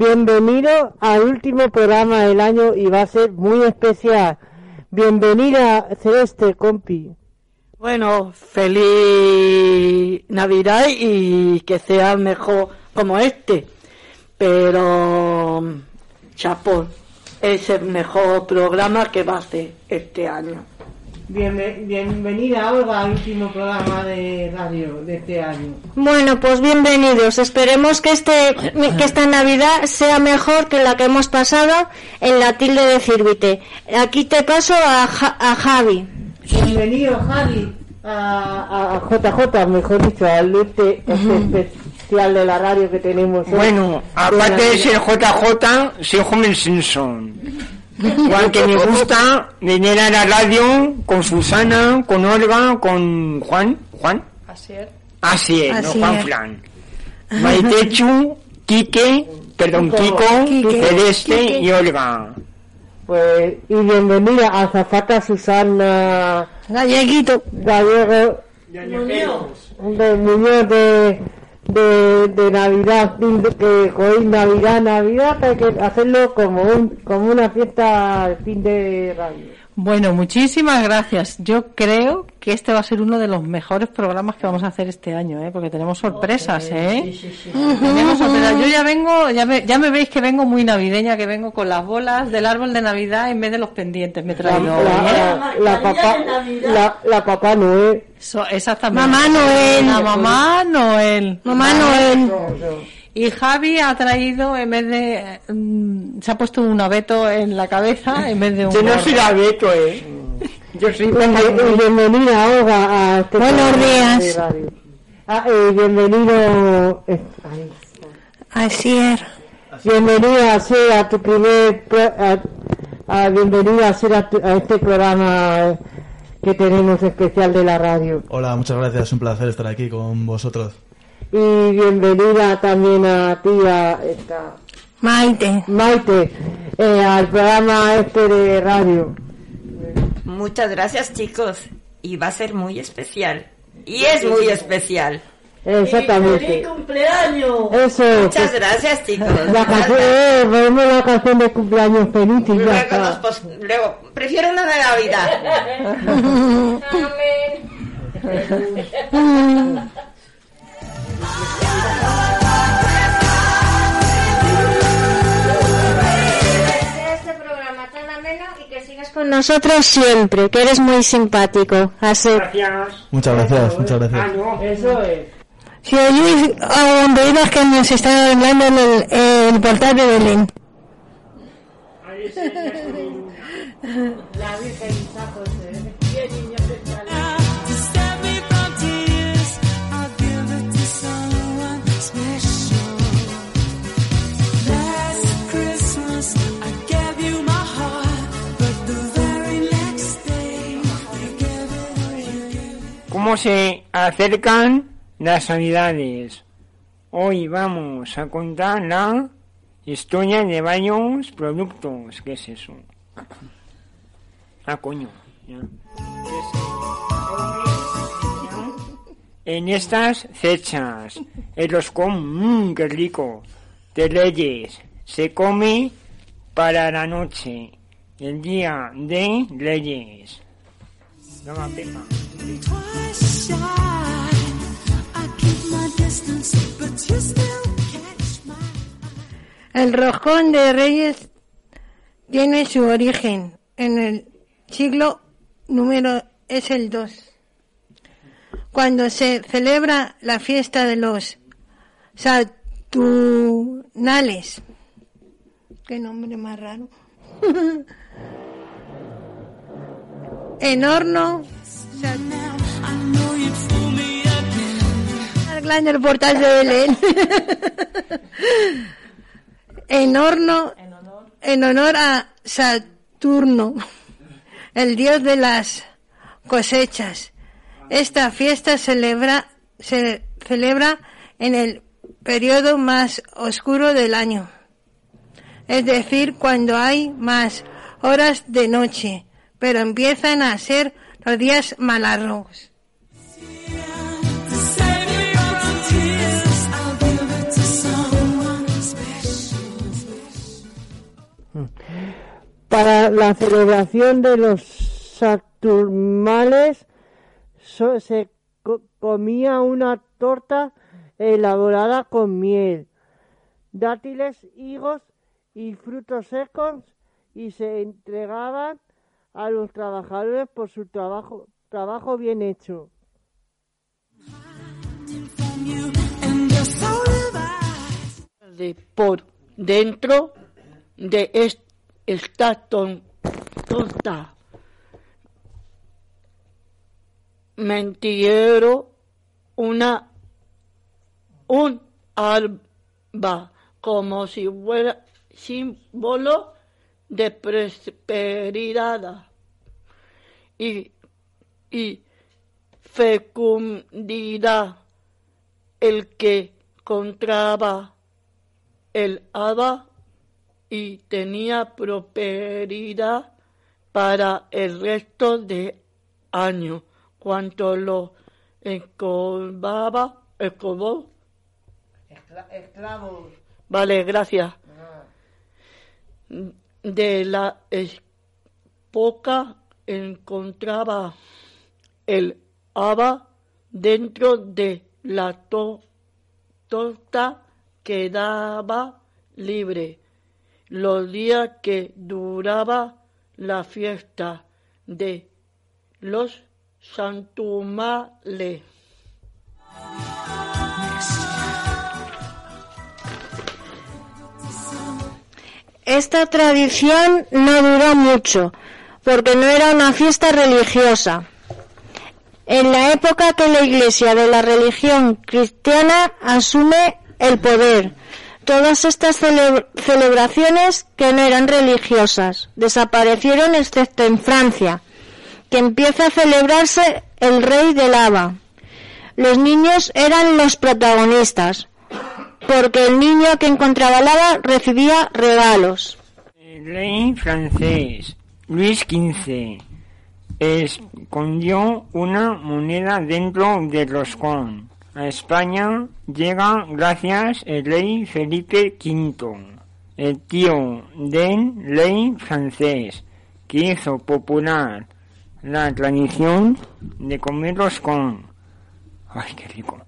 bienvenido al último programa del año y va a ser muy especial. Bienvenida Celeste, compi. Bueno, feliz Navidad y que sea mejor como este. Pero, chapón, es el mejor programa que va a ser este año. Bienve- bienvenida Olga al último programa de radio de este año. Bueno, pues bienvenidos. Esperemos que este que esta Navidad sea mejor que la que hemos pasado en la tilde de Círvite. Aquí te paso a, Ja- a Javi. Bienvenido Javi a, a JJ, mejor dicho, al este, este especial de la radio que tenemos. hoy. Bueno, aparte de ser JJ, soy Homer Simpson. Igual que me gusta venir a la radio con Susana, con Olga, con Juan. ¿Juan? Asier. Asier, no Asier. Juan Flan. Maitechu, Quique, perdón, Kiko, Quique, Celeste Quique. y Olga. Pues, y bienvenida a Zafata Susana Galleguito. Gallego de Muñoz de, de, de Navidad, fin de- que hoy Navidad, Navidad, hay que hacerlo como un como una fiesta fin de radio. Bueno, muchísimas gracias. Yo creo que este va a ser uno de los mejores programas que vamos a hacer este año, ¿eh? porque tenemos sorpresas, ¿eh? Tenemos sorpresas. Yo ya vengo, ya me, ya me veis que vengo muy navideña, que vengo con las bolas del árbol de Navidad en vez de los pendientes. Me La, traído hoy, la, ¿eh? la, la papá, la, la papá Noel. So- exactamente. Mamá Noel. La mamá Noel. Mamá Noel. Y Javi ha traído, en vez de... mm, se ha puesto un abeto en la cabeza en vez de un... Yo no soy Abeto, eh. Yo soy Y, y bienvenida Olga a este Buenos programa días. de radio. Ah, y bienvenido eh, Así es. bienvenida a ser a tu primer a- bienvenida a ser a, tu- a este programa que tenemos especial de la radio Hola, muchas gracias, es un placer estar aquí con vosotros. Y bienvenida también a ti a esta Maite. Maite eh, al programa este de radio Muchas gracias chicos y va a ser muy especial. Y es muy especial. Exactamente. ¡Feliz cumpleaños! Eso es. Muchas gracias, chicos. La canción, eh, la canción de cumpleaños feliz y ya Luego, está. nos pos- luego, prefiero una de Navidad. este programa tan ameno y que sigas con nosotros siempre, que eres muy simpático. Así. Gracias. Muchas gracias, muchas gracias. Ah, no. Eso es. Si oís que nos están hablando en el, en el portal de Belén. La Virgen ¿Cómo se acercan las navidades? Hoy vamos a contar la historia de varios productos. ¿Qué es eso? Ah, coño. ya. En estas fechas, el roscón, mmm, qué rico, de Reyes, se come para la noche, el día de Reyes. Toma, El roscón de Reyes tiene su origen en el siglo número es el 2, cuando se celebra la fiesta de los Saturnales. Qué nombre más raro. en horno. En el portal de Belén. en horno, en honor a Saturno, el dios de las cosechas. Esta fiesta celebra, se celebra en el periodo más oscuro del año, es decir, cuando hay más horas de noche, pero empiezan a ser los días más Para la celebración de los Saturnales se co- comía una torta elaborada con miel, dátiles, higos y frutos secos y se entregaban a los trabajadores por su trabajo, bien hecho. De por dentro de es- esta ton- torta. Mentillero, una, un alba, como si fuera símbolo de prosperidad y, y fecundidad. El que contraba el haba y tenía prosperidad para el resto de año. Cuanto lo escobaba, escobó. Esclavos. Vale, gracias. De la época encontraba el haba dentro de la to- torta quedaba libre los días que duraba la fiesta de los santumales. Esta tradición no duró mucho, porque no era una fiesta religiosa. En la época que la Iglesia de la religión cristiana asume el poder, todas estas cele- celebraciones que no eran religiosas desaparecieron excepto en Francia, que empieza a celebrarse el rey del Haba. Los niños eran los protagonistas, porque el niño que encontraba lava recibía regalos. El rey francés Luis XV escondió una moneda dentro del roscón. A España llega gracias el rey Felipe V, el tío del rey francés, que hizo popular la tradición de comer roscón. ¡Ay, qué rico!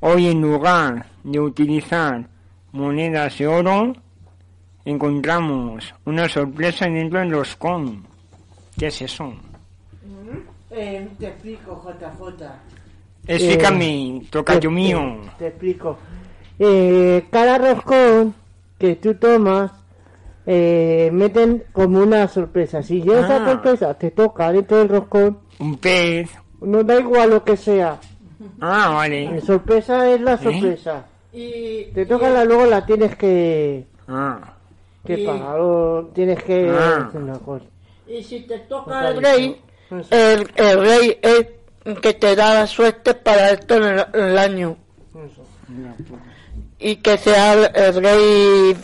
Hoy en lugar de utilizar monedas de oro, encontramos una sorpresa dentro del roscón. ¿Qué es eso? Eh, te explico, JJ. Explícame, tocayo te- mío. Te, te explico. Eh, cada roscón que tú tomas, eh, meten como una sorpresa. Si yo esa Ah. sorpresa te toca dentro del roscón, Un pez. no da igual lo que sea. Ah, vale. La sorpresa es la sorpresa. Te toca la luego la tienes que, Ah. que Y- pagar o tienes que Ah. hacer una cosa. Y si te toca el rey, el rey es que te da la suerte para esto en el, en el año. Y que sea el, el rey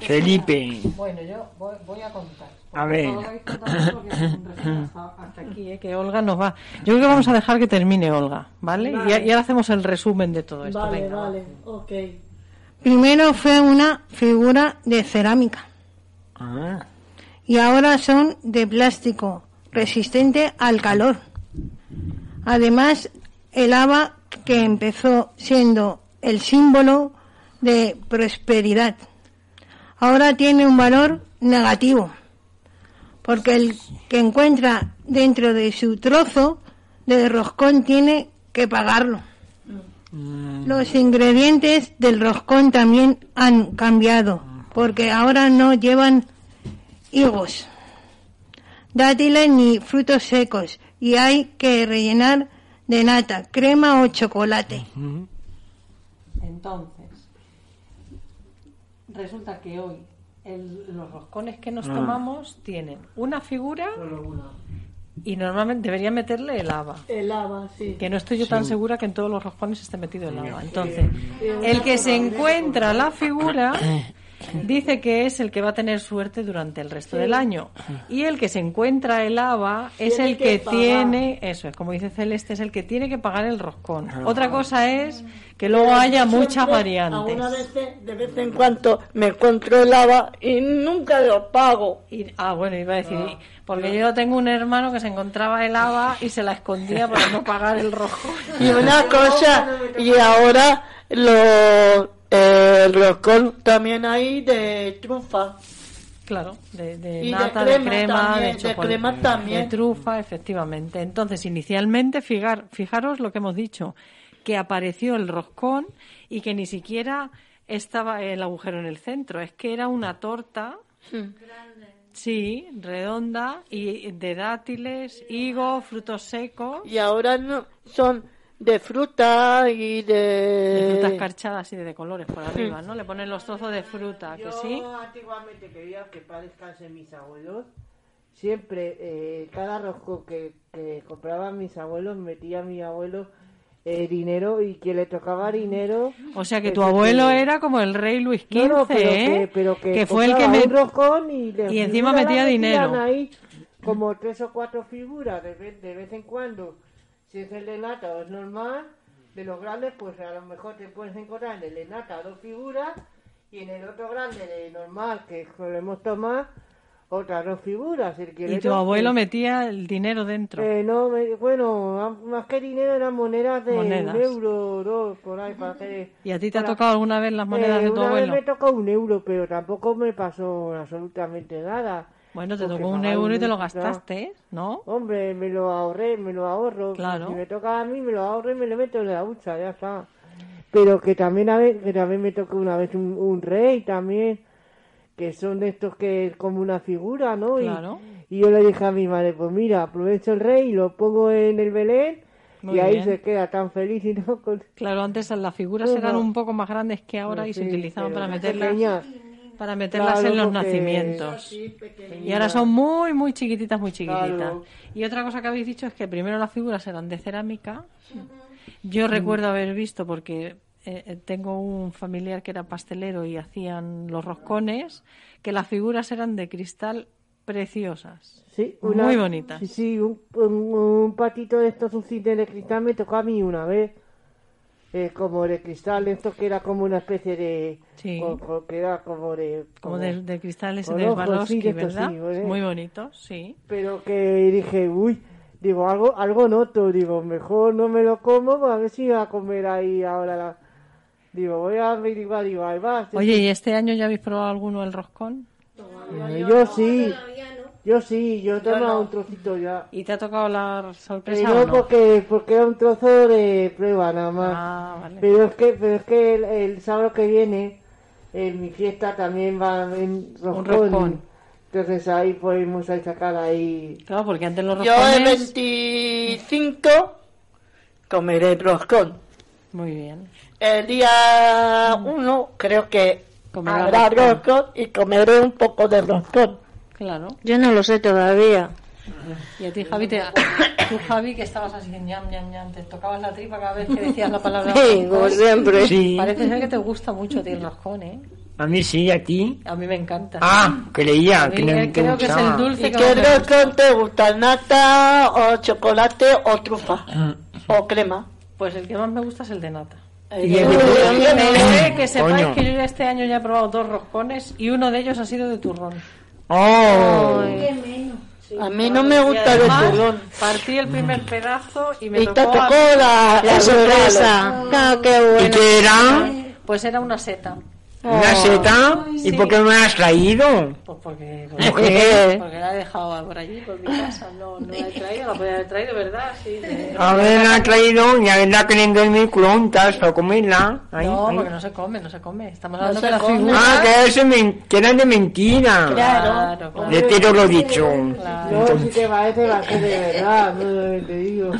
Felipe. Bueno, yo voy, voy a contar. A ver. Hasta, aquí, eh, que Olga nos va. Yo creo que vamos a dejar que termine Olga, ¿vale? Vale. Y, y ahora hacemos el resumen de todo esto. Vale, Venga, va. vale, ok. Primero fue una figura de cerámica Ah. y ahora son de plástico, resistente al calor. Además, el haba que empezó siendo el símbolo de prosperidad, ahora tiene un valor negativo, porque el que encuentra dentro de su trozo de roscón tiene que pagarlo. Los ingredientes del roscón también han cambiado, porque ahora no llevan higos, dátiles ni frutos secos, y hay que rellenar de nata, crema o chocolate. Entonces, resulta que hoy el- los roscones que nos Ah. tomamos tienen una figura y normalmente debería meterle el haba. El haba, sí. Que no estoy yo tan segura que en todos los roscones esté metido el haba. Entonces, el que se encuentra la figura dice que es el que va a tener suerte durante el resto Sí. del año. Y el que se encuentra el haba es el que tiene, eso es, como dice Celeste, es el que tiene que pagar el roscón. Otra cosa es que luego haya muchas variantes. Algunas veces, de vez en cuando, me encuentro el haba y nunca lo pago. Y- ah, bueno, iba a decir, porque yo tengo un hermano que se encontraba el haba y se la escondía para no pagar el rojo. Y una cosa, y ahora lo, el roscón también hay de trufa. Claro, de, de Y de nata, de crema crema, también, de crema también. de trufa, efectivamente. Entonces, inicialmente, fijar, fijaros lo que hemos dicho, que apareció el roscón y que ni siquiera estaba el agujero en el centro, es que era una torta, sí, redonda y de dátiles, higos, frutos secos, Y ahora no, son de fruta y de... de frutas escarchadas y de colores por arriba, ¿no? Le ponen los trozos de fruta, que Yo sí. antiguamente quería que para descansen mis abuelos. Siempre, eh, cada rosco que, que compraban mis abuelos, metía a mi abuelo eh, dinero y que le tocaba dinero. O sea que tu ese abuelo que- era como el rey Luis XV, No, no, pero ¿eh? que, pero que, fue el que compraba me... un roscón y, le- y encima metía dinero. ahí como tres o cuatro figuras de vez, de vez en cuando. Si es el de o es normal, de los grandes, pues a lo mejor te puedes encontrar en el de dos figuras y en el otro grande de normal que solemos tomar otras dos figuras. El Y tu abuelo metía el dinero dentro. eh, no, me- bueno, más que dinero eran monedas de Monedas. un euro, dos, por ahí, para que... ¿Y a ti te ha tocado alguna vez las monedas eh, de tu una abuelo? vez me tocó un euro, pero tampoco me pasó absolutamente nada. Bueno, te tocó un euro y te lo gastaste, ¿no? Hombre, me lo ahorré, me lo ahorro. Claro. Si me toca a mí, me lo ahorro y me lo meto en la hucha, ya está. Pero que también a vez, que también me tocó una vez un, un rey también, que son de estos que es como una figura, ¿no? Claro. Y, yo le dije a mi madre, pues mira, aprovecho el rey y lo pongo en el Belén Muy y ahí bien. se queda tan feliz y no con... Claro, antes las figuras eran un poco más grandes que ahora y se utilizaban para meterlas, pequeñas. Para meterlas Claro, en los nacimientos. Y ahora son muy, muy chiquititas, muy chiquititas. Claro. Y otra cosa que habéis dicho es que primero las figuras eran de cerámica. Yo recuerdo haber visto, porque eh, eh, tengo un familiar que era pastelero y hacían los roscones, que las figuras eran de cristal preciosas. Sí, una- Muy bonitas. Sí, sí, un, un- un patito de estos, un cine de cristal me tocó a mí una vez. Eh, como de cristal, esto que era como una especie de... Sí. que era como de... Como de, de cristales de Swarovski, sí, ¿verdad? sí, ¿vale? Muy bonitos, sí. Pero que dije, uy, digo, algo, algo noto, digo, mejor no me lo como, pues a ver si voy a comer ahí ahora la... Digo, voy a averiguar, digo, ahí va. Oye, ¿y este año ya habéis probado alguno el roscón? Eh, yo sí, yo sí, yo he tomado un trocito ya. ¿Y te ha tocado la sorpresa Eh, o no, no? porque, porque era un trozo de prueba nada más. Ah, vale. Pero es que, pero es que el, el sábado que viene, en mi fiesta también va en roscón. roscón. Entonces ahí podemos sacar ahí. Claro, porque antes los Yo el roscones... 25 comeré roscón. Muy bien. El día 1 creo que habrá roscón. roscón y comeré un poco de roscón. Claro. Yo no lo sé todavía. Y a ti, Javi, te... tú, Javi, que estabas así, ñam, ñam, ñam, te tocabas la tripa cada vez que decías la palabra Sí, como siempre. Sí. Parece ser que te gusta mucho a ti el roscón, ¿eh? A mí sí, a ti. A mí me encanta. Ah, creía que no te creo que es el gustaba. dulce ¿Y que qué más me gusta. roscón te gusta? ¿Nata o chocolate o trufa? ¿O crema? Pues el que más me gusta es el de nata. Y el de- que sepáis Coño. que yo este año ya he probado dos roscones y uno de ellos ha sido de turrón. Oh, A mí no me Y gusta el turrón. Partí el primer pedazo y me Y tocó, tocó a- la, La sorpresa. Ah, qué ¿y bueno. qué era? Pues era una seta. ¿Una seta? ¿Y Sí. por qué no me la has traído? Pues porque, Mujer. porque la he dejado por allí, por mi casa. No, no la he traído, la podía haber traído, ¿verdad? Sí. de- Haberla traído y haberla queriendo en microondas para comerla. Ahí, No, ahí. porque no se come, no se come. Estamos No hablando se de la figura. Ah, que, eso men- que era de mentira. Claro, claro. De tiro lo dicho. No, si te parece, va a ser de verdad, no te digo.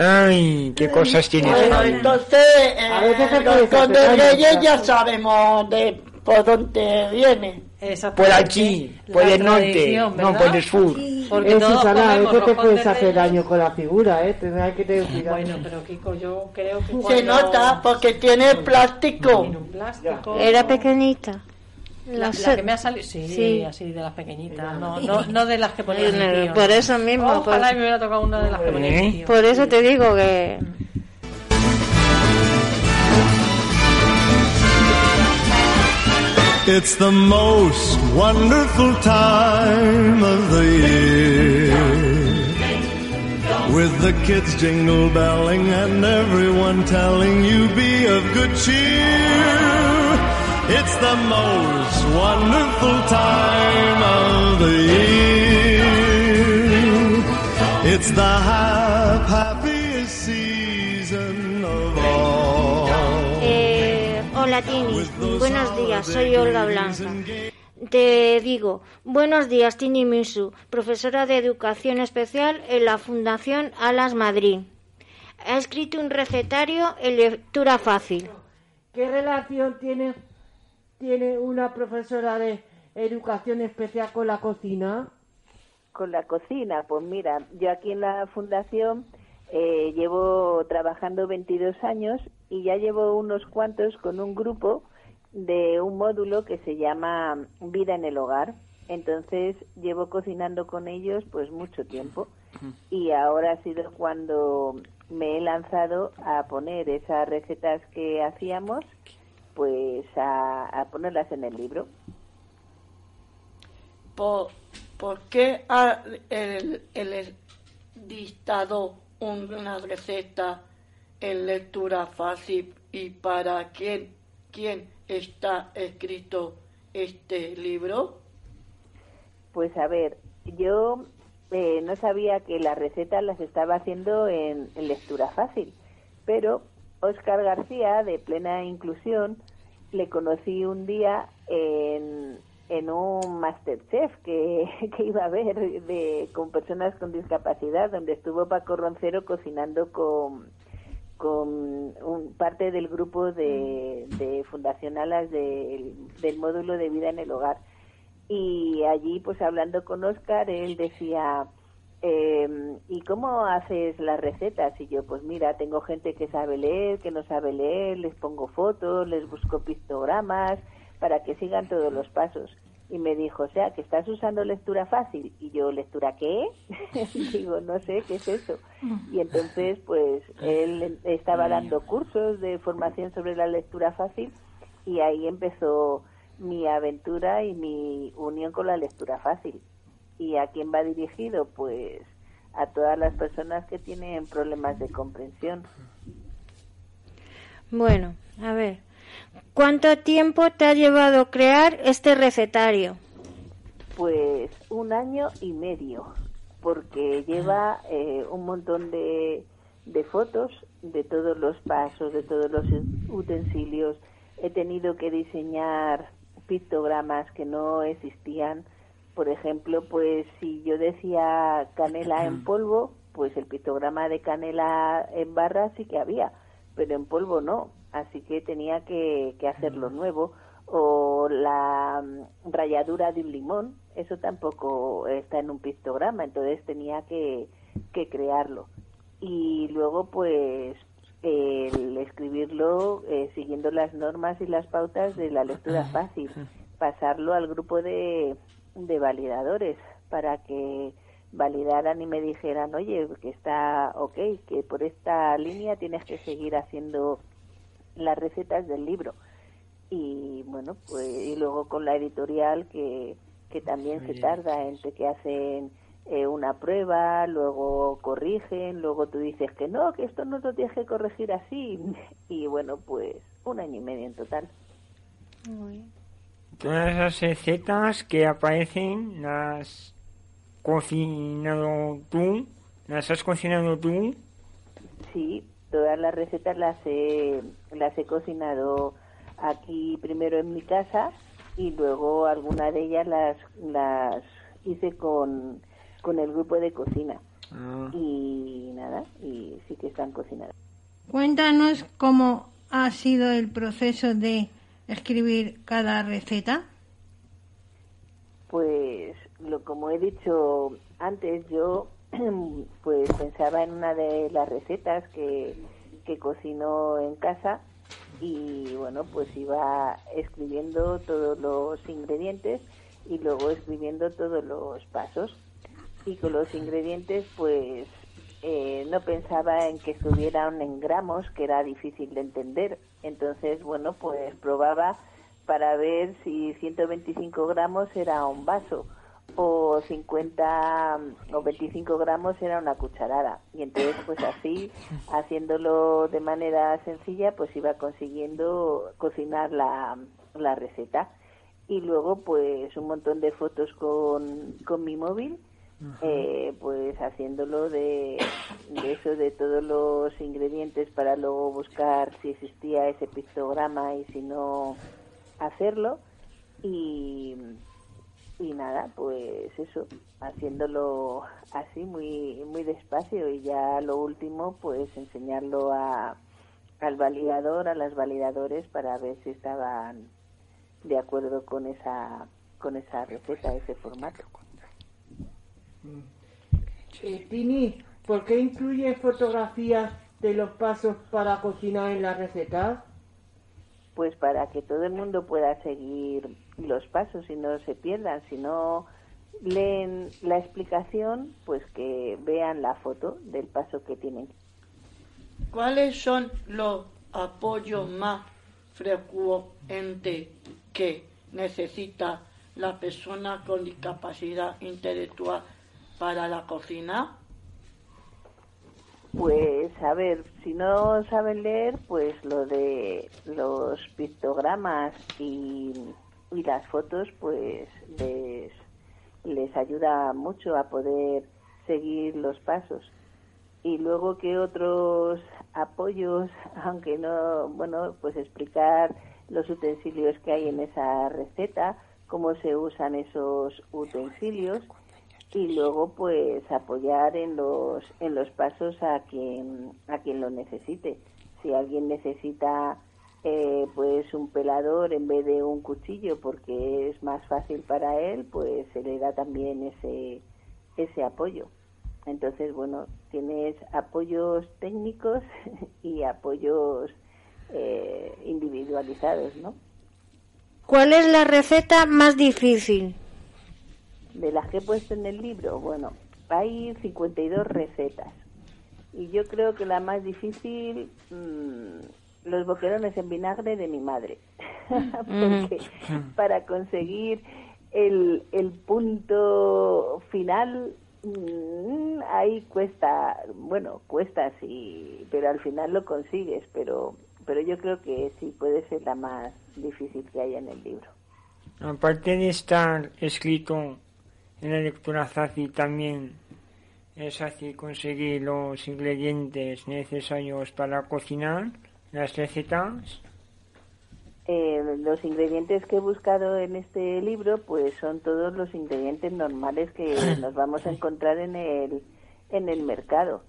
Ay, qué cosas tienes. Bueno, Javi. entonces, eh, A veces se los puede con de hacer Reyes ya sabemos de por dónde viene. Por aquí, por el norte, no por el sur. Porque Eh, todos Susana, a veces te puedes de hacer reyes. daño con la figura, ¿eh? Tendrás que tener cuidado. Bueno, pero Kiko, yo creo que Se cuando- nota porque tiene plástico. Tiene un plástico. Era pequeñita. La, La que me ha salido, sí, Sí. así de las pequeñitas, no, no, no de las que ponía mi tío. Por eso mismo. Ojalá por- me hubiera tocado una de las que ponía mi ¿Eh? tío. Por eso te digo que It's the most wonderful time of the year. With the kids jingle belling and everyone telling you be of good cheer. It's the most wonderful time of the year. It's the hap- happiest season of all. Eh, hola Tini, buenos días, soy Olga Blanca. Te digo, buenos días Tini Misu, profesora de Educación Especial en la Fundación Alas Madrid. Ha escrito un recetario en lectura fácil. ¿Qué relación tiene, tiene una profesora de educación especial con la cocina? Con la cocina, pues mira, yo aquí en la fundación eh, llevo trabajando 22 años y ya llevo unos cuantos con un grupo de un módulo que se llama Vida en el Hogar. Entonces llevo cocinando con ellos pues mucho tiempo y ahora ha sido cuando me he lanzado a poner esas recetas que hacíamos pues a, a ponerlas en el libro. ¿Por, por qué ha el, el dictado una receta en lectura fácil y para quién, quién está escrito este libro? Pues a ver, yo eh, no sabía que las recetas las estaba haciendo en, en lectura fácil, pero Óscar García, de Plena Inclusión, le conocí un día en, en un Masterchef que, que iba a ver de, con personas con discapacidad, donde estuvo Paco Roncero cocinando con, con un, parte del grupo de, de Fundación Alas del, del módulo de vida en el hogar. Y allí pues hablando con Oscar él decía eh, ¿y cómo haces las recetas? y yo pues mira tengo gente que sabe leer que no sabe leer les pongo fotos les busco pictogramas para que sigan todos los pasos y me dijo, o sea, que estás usando lectura fácil. Y yo, ¿lectura qué? Digo, no sé, ¿qué es eso? Y entonces, pues, él estaba dando cursos de formación sobre la lectura fácil y ahí empezó mi aventura y mi unión con la lectura fácil. ¿Y a quién va dirigido? Pues a todas las personas que tienen problemas de comprensión. Bueno, a ver, ¿cuánto tiempo te ha llevado crear este recetario? Pues un año y medio, porque lleva eh, un montón de, de fotos de todos los pasos, de todos los utensilios. He tenido que diseñar pictogramas que no existían. Por ejemplo, pues si yo decía canela en polvo, pues el pictograma de canela en barra sí que había, pero en polvo no. Así que tenía que, que hacerlo nuevo. O la mm, ralladura de un limón, eso tampoco está en un pictograma, entonces tenía que, que crearlo. Y luego, pues, el escribirlo eh, siguiendo las normas y las pautas de la lectura fácil, pasarlo al grupo de, de validadores para que validaran y me dijeran, oye, que está ok, que por esta línea tienes que seguir haciendo las recetas del libro. Y bueno, pues y luego con la editorial que, que también se tarda entre que hacen eh, una prueba, luego corrigen, luego tú dices que no, que esto no lo tienes que corregir así. Y bueno, pues un año y medio en total. Todas las recetas que aparecen las cocinado tú, las has cocinado tú. Sí, todas las recetas las he, las he cocinado aquí primero en mi casa y luego algunas de ellas las, las hice con, con el grupo de cocina. Ah. Y nada, y sí que están cocinadas. Cuéntanos cómo ha sido el proceso de escribir cada receta. Pues lo como he dicho antes, yo pues pensaba en una de las recetas que, que cocinó en casa y bueno, pues iba escribiendo todos los ingredientes y luego escribiendo todos los pasos. Y con los ingredientes pues eh, no pensaba en que estuvieran en gramos, que era difícil de entender. Entonces, bueno, pues probaba para ver si 125 gramos era un vaso o 50 o 25 gramos era una cucharada y entonces pues así haciéndolo de manera sencilla pues iba consiguiendo cocinar la, la receta y luego pues un montón de fotos con, con mi móvil eh, pues haciéndolo de, de eso de todos los ingredientes para luego buscar si existía ese pictograma y si no hacerlo. Y y nada, pues eso, haciéndolo así muy muy despacio. Y ya lo último pues enseñarlo a al validador, a las validadores para ver si estaban de acuerdo con esa con esa receta, ese formato. Eh, Tini, ¿por qué incluye fotografías de los pasos para cocinar en la receta? Pues para que todo el mundo pueda seguir los pasos y no se pierdan. Si no leen la explicación, pues que vean la foto del paso que tienen. ¿Cuáles son los apoyos más frecuentes que necesita la persona con discapacidad intelectual para la cocina? Pues a ver, si no saben leer, pues lo de los pictogramas y, las fotos, pues les, les ayuda mucho a poder seguir los pasos. Y luego que otros apoyos, aunque no, bueno, pues explicar los utensilios que hay en esa receta, cómo se usan esos utensilios y luego pues apoyar en los en los pasos a quien a quien lo necesite. Si alguien necesita eh, pues un pelador en vez de un cuchillo porque es más fácil para él pues se le da también ese ese apoyo. Entonces bueno tienes apoyos técnicos y apoyos eh, individualizados no ¿Cuál es la receta más difícil? De las que he puesto en el libro, bueno, hay 52 recetas. Y yo creo que la más difícil, mm, los boquerones en vinagre de mi madre. Porque para conseguir el, el punto final, mm, ahí cuesta, bueno, cuesta sí, pero al final lo consigues, pero, pero yo creo que sí puede ser la más difícil que haya en el libro. Aparte de estar escrito en la lectura fácil, también es fácil conseguir los ingredientes necesarios para cocinar las recetas. Eh, los ingredientes que he buscado en este libro, pues son todos los ingredientes normales que nos vamos a encontrar en el, en el mercado.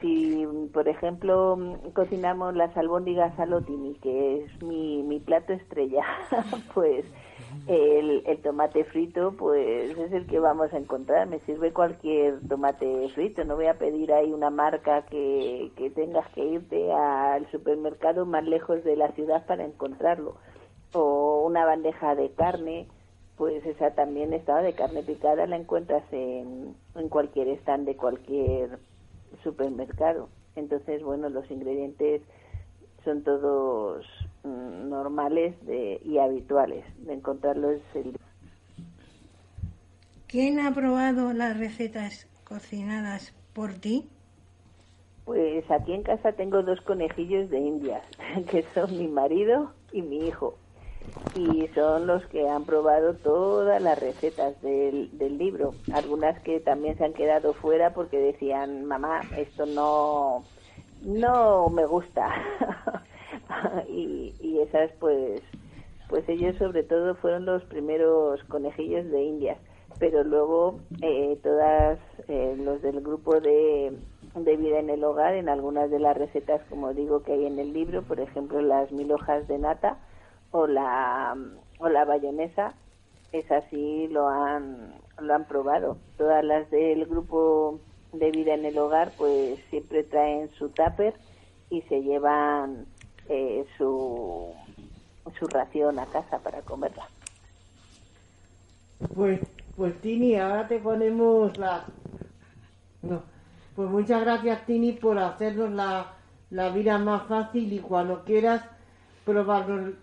Si, por ejemplo, cocinamos las albóndigas salotini, que es mi, mi plato estrella, pues el, el tomate frito, pues es el que vamos a encontrar. Me sirve cualquier tomate frito. No voy a pedir ahí una marca que, que tengas que irte al supermercado más lejos de la ciudad para encontrarlo. O una bandeja de carne, pues esa también estaba de carne picada, la encuentras en, en cualquier stand de cualquier supermercado. Entonces, bueno, los ingredientes son todos normales de, y habituales de encontrarlos el ¿Quién ha probado las recetas cocinadas por ti? Pues aquí en casa tengo dos conejillos de indias, que son mi marido y mi hijo. Y son los que han probado todas las recetas del, del libro. Algunas que también se han quedado fuera porque decían, mamá, esto no, no me gusta. y, y esas pues, pues ellos sobre todo fueron los primeros conejillos de indias. Pero luego eh, todas eh, los del grupo de, de vida en el hogar, en algunas de las recetas, como digo, que hay en el libro, por ejemplo, las mil hojas de nata o la, o la bayonesa, esas sí lo han, lo han probado. Todas las del grupo de vida en el hogar, pues siempre traen su tupper y se llevan eh, su, su ración a casa para comerla. Pues, pues Tini, ahora te ponemos la... No. Pues muchas gracias Tini por hacernos la, la vida más fácil y cuando quieras probarnos,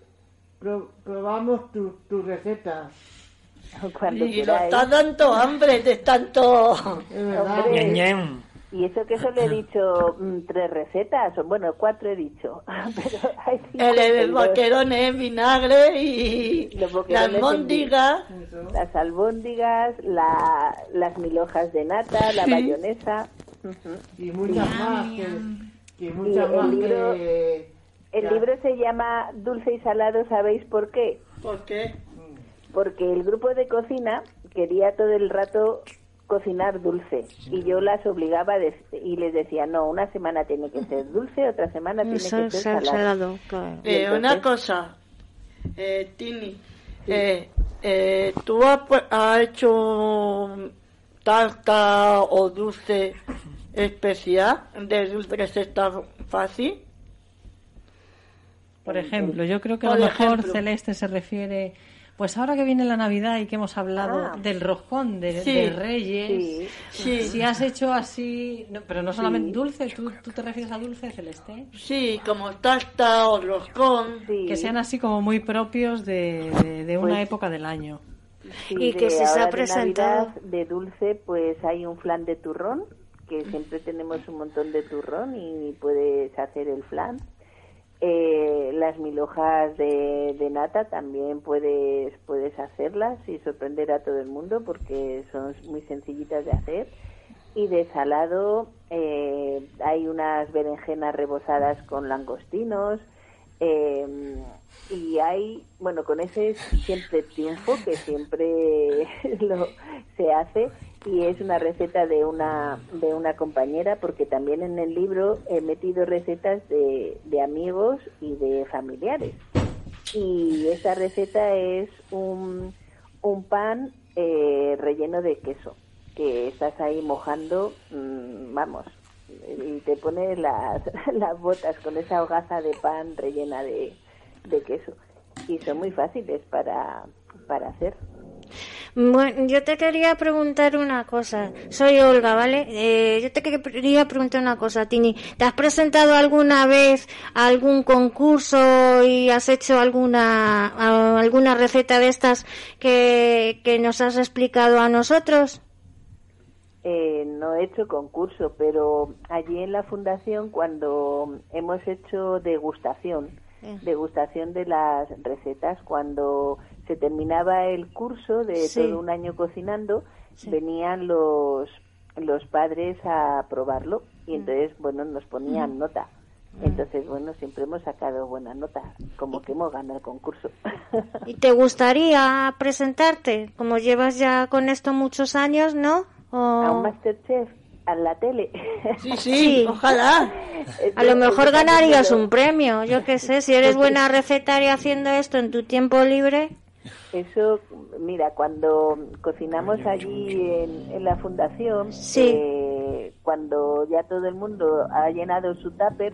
pro- probamos tu, tu receta. Cuando Y nos está dando hambre de tanto... Hombre, Y eso que solo he dicho mm, tres recetas, o bueno, cuatro he dicho. Pero hay El, el 52. boquerón en vinagre y las móndigas. Las albóndigas, la, las mil hojas de nata, la Sí. bayonesa. Y muchas más, que, que Y muchas más el libro, que... el ya. libro se llama Dulce y Salado, ¿sabéis por qué? ¿Por qué? Porque el grupo de cocina quería todo el rato cocinar dulce y yo las obligaba a y les decía, no, una semana tiene que ser dulce, otra semana tiene que ser salado. Eh, una cosa, eh, Tini, eh, eh, ¿tú has, pu- has hecho tarta o dulce especial de dulce receta fácil? Por ejemplo, yo creo que a lo mejor ejemplo. Celeste se refiere, pues ahora que viene la Navidad y que hemos hablado Ah. del roscón de, Sí, de Reyes, sí, sí. si has hecho así, no, pero no solamente Sí. dulce, ¿tú, tú te refieres a dulce, Celeste? Sí, como tarta o roscón. Que sean así como muy propios de, de- de una Pues- época del año. Sí, Y que de se ahora ha de presentado. Navidad, de dulce, pues hay un flan de turrón, que siempre tenemos un montón de turrón y puedes hacer el flan. Eh, las mil hojas de, de nata también puedes, puedes hacerlas y sorprender a todo el mundo porque son muy sencillitas de hacer. Y de salado eh, hay unas berenjenas rebozadas con langostinos. eh, y hay, bueno, con ese siempre triunfo que siempre lo, se hace y es una receta de una de una compañera porque también en el libro he metido recetas de, de amigos y de familiares y esa receta es un, un pan eh, relleno de queso que estás ahí mojando mm, vamos y te pones las, las botas con esa hogaza de pan rellena de, de queso y son muy fáciles para, para hacer. Bueno, yo te quería preguntar una cosa. Soy Olga, ¿vale? Eh, yo te quería preguntar una cosa, Tini. ¿Te has presentado alguna vez a algún concurso y has hecho alguna alguna receta de estas que, que nos has explicado a nosotros? Eh, no he hecho concurso, pero allí en la fundación cuando hemos hecho degustación. Degustación de las recetas, cuando se terminaba el curso de Sí. todo un año cocinando, venían los los padres a probarlo y entonces, bueno, nos ponían Mm. nota. Entonces, bueno, siempre hemos sacado buena nota, como que hemos ganado el concurso. ¿Y te gustaría presentarte? Como llevas ya con esto muchos años, ¿no? O- A un Masterchef, a la tele. Sí, sí, ojalá. A lo mejor ganarías un premio, yo qué sé, si eres buena recetaria haciendo esto en tu tiempo libre. Eso, mira, cuando cocinamos allí en, en la fundación, Sí. eh, cuando ya todo el mundo ha llenado su tupper,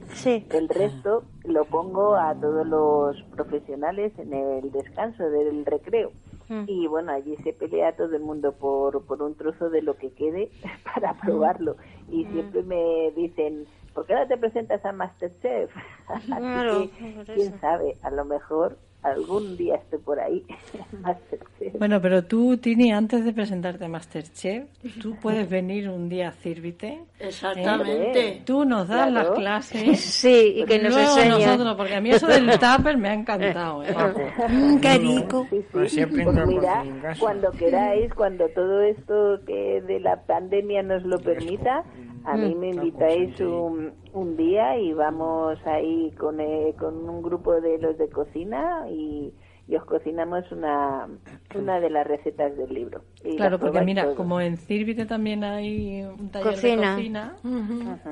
el resto lo pongo a todos los profesionales en el descanso del recreo. Mm. Y bueno, allí se pelea todo el mundo por, por un trozo de lo que quede para probarlo. Y siempre me dicen, ¿por qué no te presentas a Masterchef? Así Claro, que, por quién sabe, a lo mejor algún día estoy por ahí en Masterchef. Bueno, pero tú, Tini, antes de presentarte a Masterchef, tú puedes venir un día a Círvite. Exactamente. ¿eh? Tú nos das Claro. las clases. Sí, y que nos enseñes. nosotros, porque a mí eso del tupper me ha encantado. ¿eh? Mm, qué rico. Sí, sí. Pues siempre Pues mira, cuando queráis, cuando todo esto que de la pandemia nos lo permita, a mí me invitáis un, un día y vamos ahí con, eh, con un grupo de los de cocina y, y os cocinamos una, una de las recetas del libro. Y Claro, porque mira, como en Círvite también hay un taller Cocina. de cocina,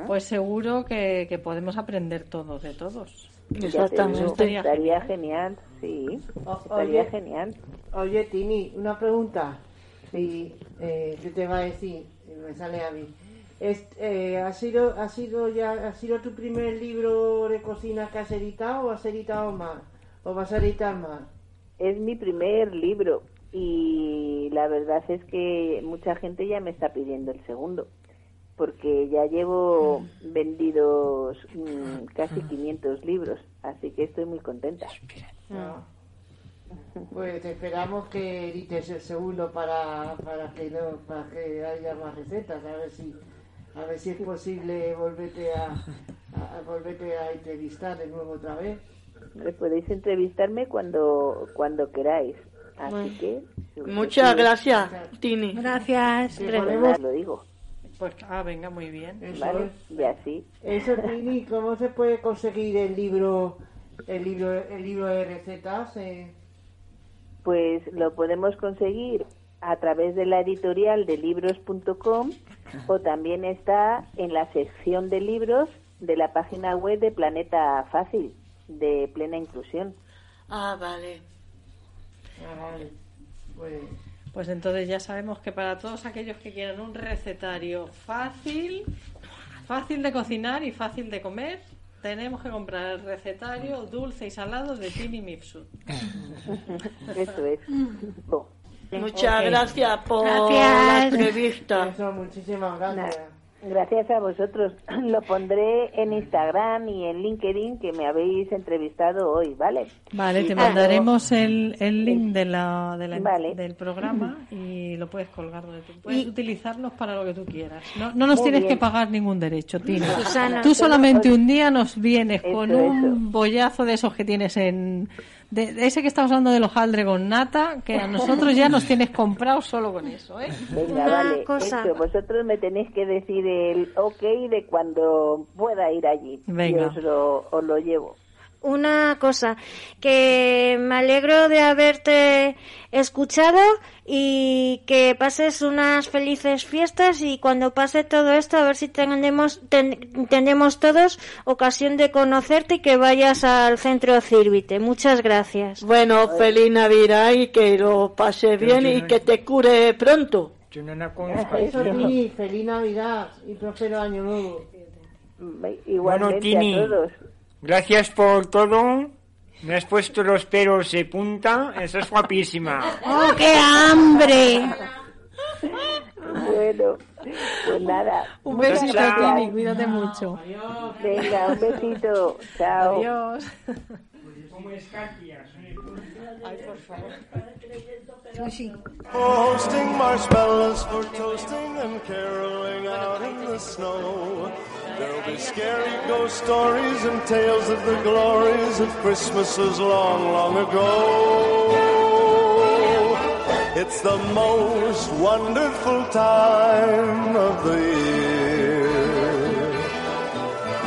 pues seguro que, que podemos aprender todos de todos. Ya te digo, Estaría estaría genial, sí, estaría oye. genial. Oye, Tini, una pregunta. Sí, eh, ¿qué te va a decir? Me sale a mí. Es- eh, ¿ha, sido, ¿Ha sido ya ha sido tu primer libro de cocina que has editado o has editado más? ¿O vas a editar más? Es mi primer libro y la verdad es que mucha gente ya me está pidiendo el segundo porque ya llevo vendidos mm, casi 500 libros, así que estoy muy contenta. Ah. Pues esperamos que edites el segundo para, para que no para que haya más recetas, a ver si a ver si es posible volverte a, a- a volverte a entrevistar de nuevo otra vez. Hombre, Podéis entrevistarme cuando cuando queráis, así Bueno. que Muchas gracias, Tini. Gracias. Lo digo, Pues, ah, venga, muy bien. ¿vale? Y así. Eso, Tini, ¿cómo se puede conseguir el libro el libro el libro de recetas? Eh, Pues lo podemos conseguir a través de la editorial de libros.com o también está en la sección de libros de la página web de Planeta Fácil, de plena inclusión. Ah, vale. ah, vale. Pues, Pues entonces ya sabemos que para todos aquellos que quieran un recetario fácil, fácil de cocinar y fácil de comer, tenemos que comprar el recetario dulce y salado de Tini Mifsud. Eso es. Muchas gracias por Gracias. la entrevista. eso, muchísimas gracias. Gracias a vosotros. Lo pondré en Instagram y en LinkedIn que me habéis entrevistado hoy, ¿vale? Vale, te mandaremos el, el link de la, de la- Vale. del programa y lo puedes colgar donde tú puedes Y- utilizarlos para lo que tú quieras. No, no nos Muy tienes bien. que pagar ningún derecho, Tina. Susana, tú solamente un día nos vienes Eso, con un eso. bollazo de esos que tienes en... De, de ese que estamos hablando de los hojaldre con nata, que a nosotros ya nos tienes comprado solo con eso, ¿eh? Venga, Una vale. cosa. Hecho. Vosotros me tenéis que decir el ok de cuando pueda ir allí. Venga. Y os lo, os lo llevo. Una cosa, que me alegro de haberte escuchado y que pases unas felices fiestas y cuando pase todo esto a ver si tenemos, ten- tenemos todos ocasión de conocerte y que vayas al centro Círvite. Muchas gracias. Bueno, feliz Navidad y que lo pases bien y que te cure pronto. Yo no la conozco. Eso, Tini, feliz Navidad y próspero año nuevo. Igualmente Tini. a todos. Gracias por todo Me has puesto los pelos de punta, estás guapísima. ¡Oh, qué hambre! Bueno, pues nada. Un besito, gracias. Tini, cuídate mucho. Venga, un besito. Chao. Adiós. Ay, por favor. Sí. Roasting marshmallows for toasting and caroling out in the snow. There'll be scary ghost stories and tales of the glories of Christmases long, long ago. It's the most wonderful time of the year.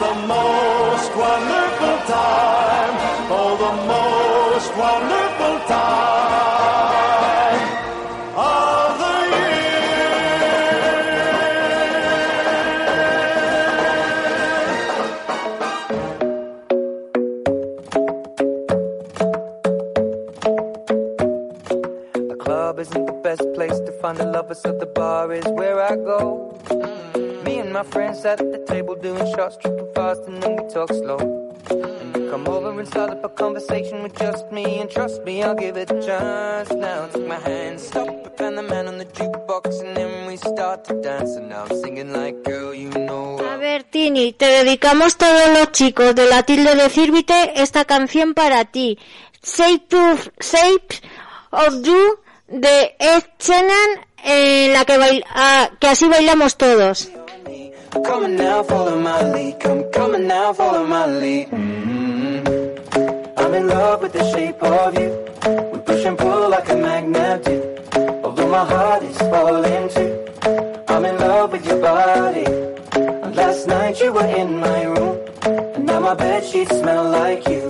The most wonderful time. Oh, the most wonderful time of the year. The club isn't the best place to find the lovers, so the bar is where I go. Me and my friends at table doing shots, tripping fast, and then we talk slow. Come over and start up a conversation with just me, and trust me, I'll give it a chance. Now take my hand, stop the man on the jukebox, and then we start to dance. And like, girl, you know. Ver, Tini, te dedicamos todos los chicos de la tilde de Círvite esta canción para ti. Shape of, You de Ed Sheeran, en la que, bail- ah, que así bailamos todos. On now, follow my lead. Come, on now, follow my lead. mm I'm in love with the shape of you. We push and pull like a magnet do. Although my heart is falling too. I'm in love with your body. And last night you were in my room. And now my bed sheets smell like you.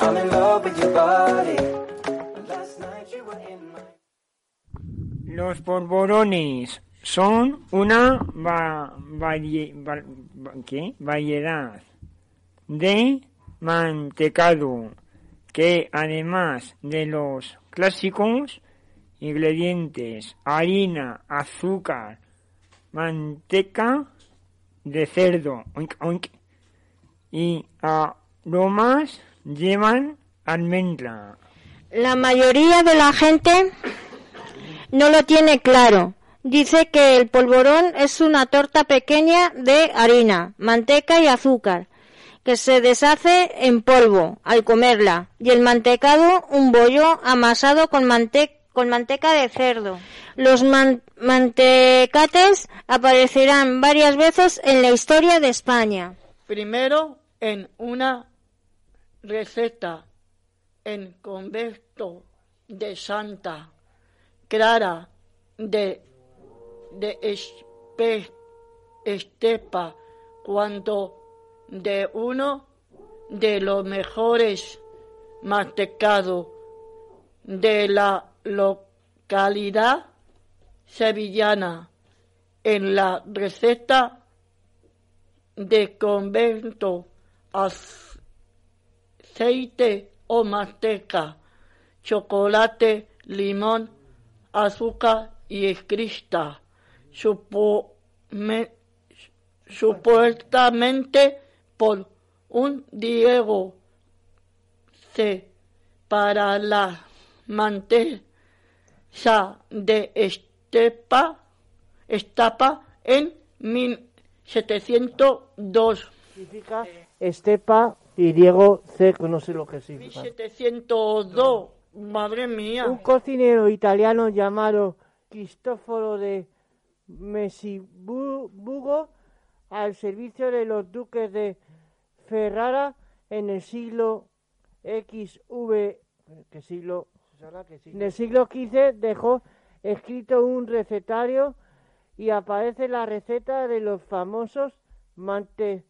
I'm in love with your body. Last night you were in my Los polvorones son una va- varie- variedad de mantecado que además de los clásicos ingredientes harina, azúcar, manteca de cerdo oink, oink, y aromas llevan almendra. La mayoría de la gente no lo tiene claro. Dice que el polvorón es una torta pequeña de harina, manteca y azúcar, que se deshace en polvo al comerla, y el mantecado un bollo amasado con, mante- con manteca de cerdo. Los man- mantecates aparecerán varias veces en la historia de España. Primero en una receta en convento de Santa Clara de, de Espe- Estepa, cuando de uno de los mejores mantecados de la localidad sevillana en la receta de convento aceite o manteca, chocolate, limón, azúcar y escrista. Supuestamente por un Diego C para la mantesa de Estepa, Estapa en 1702. Significa Estepa y Diego C, no sé lo que significa. 1702, madre mía. Un cocinero italiano llamado Cristoforo de Messibugo al servicio de los duques de Ferrara en el siglo XV, ¿qué siglo? En el siglo XV dejó escrito un recetario y aparece la receta de los famosos mante.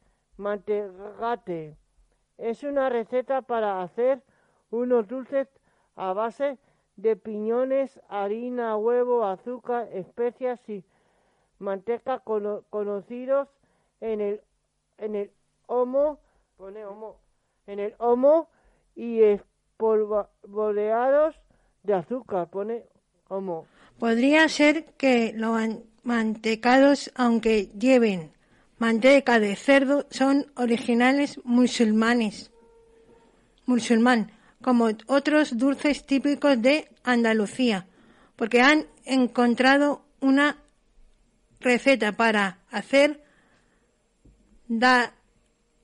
Es una receta para hacer unos dulces a base de piñones, harina, huevo, azúcar, especias y manteca cono- conocidos en el en el homo, pone homo, en el homo y espolvoreados de azúcar, pone homo. Podría ser que los man- mantecados, aunque lleven manteca de cerdo, son originales musulmanes, musulmán, como otros dulces típicos de Andalucía, porque han encontrado una receta para hacer da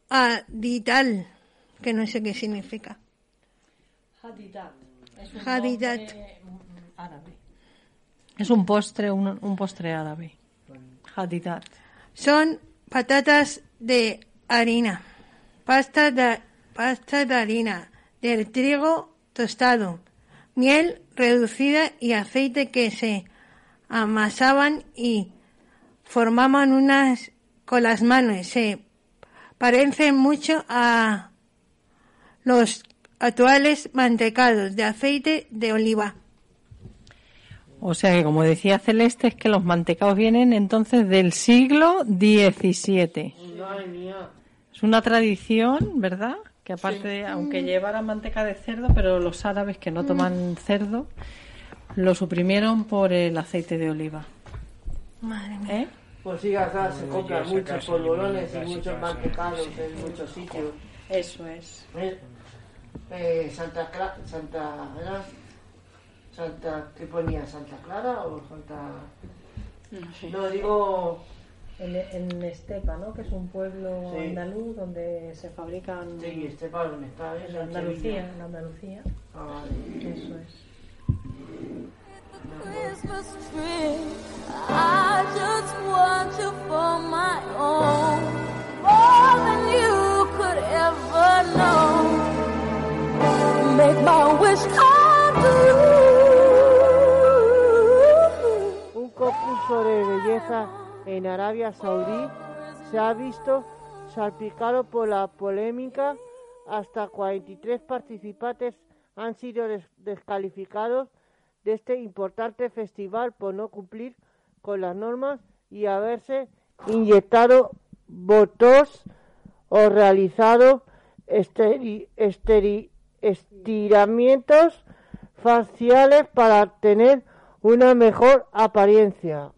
adital, que no sé qué significa. Es mm, árabe. Es un postre, un, un postre árabe. Hadidat. Son patatas de harina, pasta de, pasta de harina, del trigo tostado, miel reducida y aceite que se amasaban y formaban unas con las manos. Se parecen mucho a los actuales mantecados de aceite de oliva. O sea que, como decía Celeste, es que los mantecados vienen entonces del siglo XVII. Es una tradición, ¿verdad? Que aparte, de, aunque llevara manteca de cerdo, pero los árabes que no toman cerdo, lo suprimieron por el aceite de oliva. Madre mía. ¿Eh? Pues sí, acá se compran muchos polvorones y muchos mantecados en muchos sitios. Eso es. Eh, eh, Santa Clara, Santa, ¿era? Santa, ¿qué ponía? ¿Santa Clara o Santa...? No, digo... En, en Estepa, ¿no? Que es un pueblo Sí. andaluz donde se fabrican... Sí, Estepa, ¿dónde está? En Andalucía, en Andalucía. Ah, vale. Eso es. Christmas tree. Un concurso de belleza en Arabia Saudí se ha visto salpicado por la polémica. Hasta 43 participantes han sido des- descalificados de este importante festival por no cumplir con las normas y haberse inyectado botox o realizado esteri- esteri- estiramientos faciales para tener una mejor apariencia.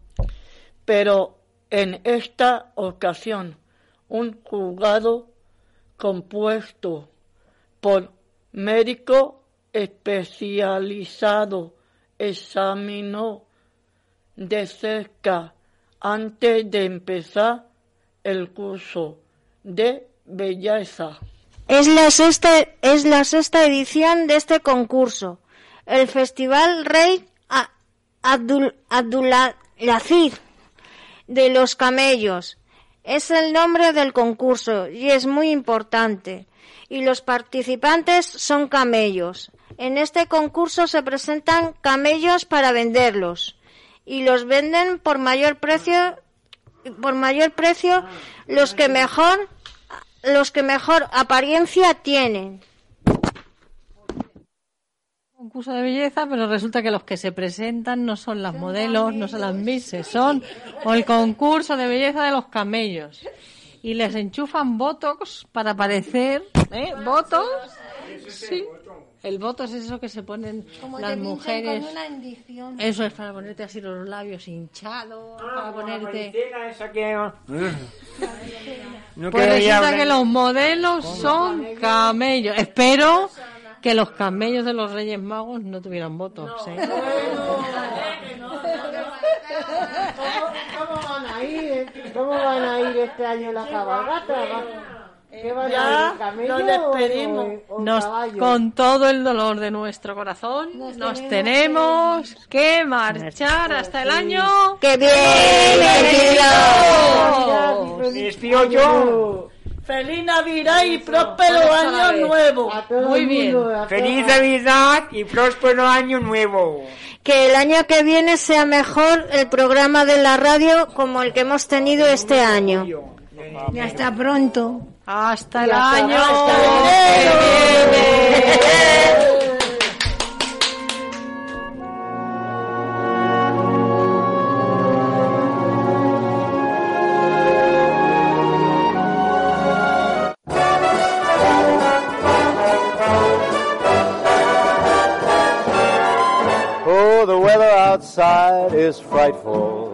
Pero en esta ocasión, un juzgado compuesto por médico especializado examinó de cerca antes de empezar el curso de belleza. Es la sexta, edición de este concurso. El Festival Rey Abdul, Abdulaziz de los Camellos es el nombre del concurso y es muy importante. Y los participantes son camellos. En este concurso se presentan camellos para venderlos y los venden por mayor precio por mayor precio los que mejor los que mejor apariencia tienen. concurso de belleza, pero resulta que los que se presentan no son las modelos, no son las misses, son o el concurso de belleza de los camellos. Y les enchufan botox para parecer, ¿eh? Botox. Sí. El botox es eso que se ponen Como las mujeres. con una indición. Eso es para ponerte así los labios hinchados, para ponerte. esa que... No Pues resulta hablar. que los modelos son camellos. Espero que los camellos de los Reyes Magos no tuvieran botox. ¿eh? ¿Cómo van a ir? ¿Cómo van a ir este año la cabalgata? ¿Qué van a Ya nos despedimos. o- o Nos- caballo? con todo el dolor de nuestro corazón, nos, tenemos que marchar hasta el año ¡Que viene! Me despido yo. Feliz Navidad y próspero año nuevo. Muy bien. Feliz Navidad y próspero año nuevo. Que el año que viene sea mejor el programa de la radio como el que hemos tenido este año. Y hasta pronto. Hasta el hasta- año que viene. Oh, the weather outside is frightful,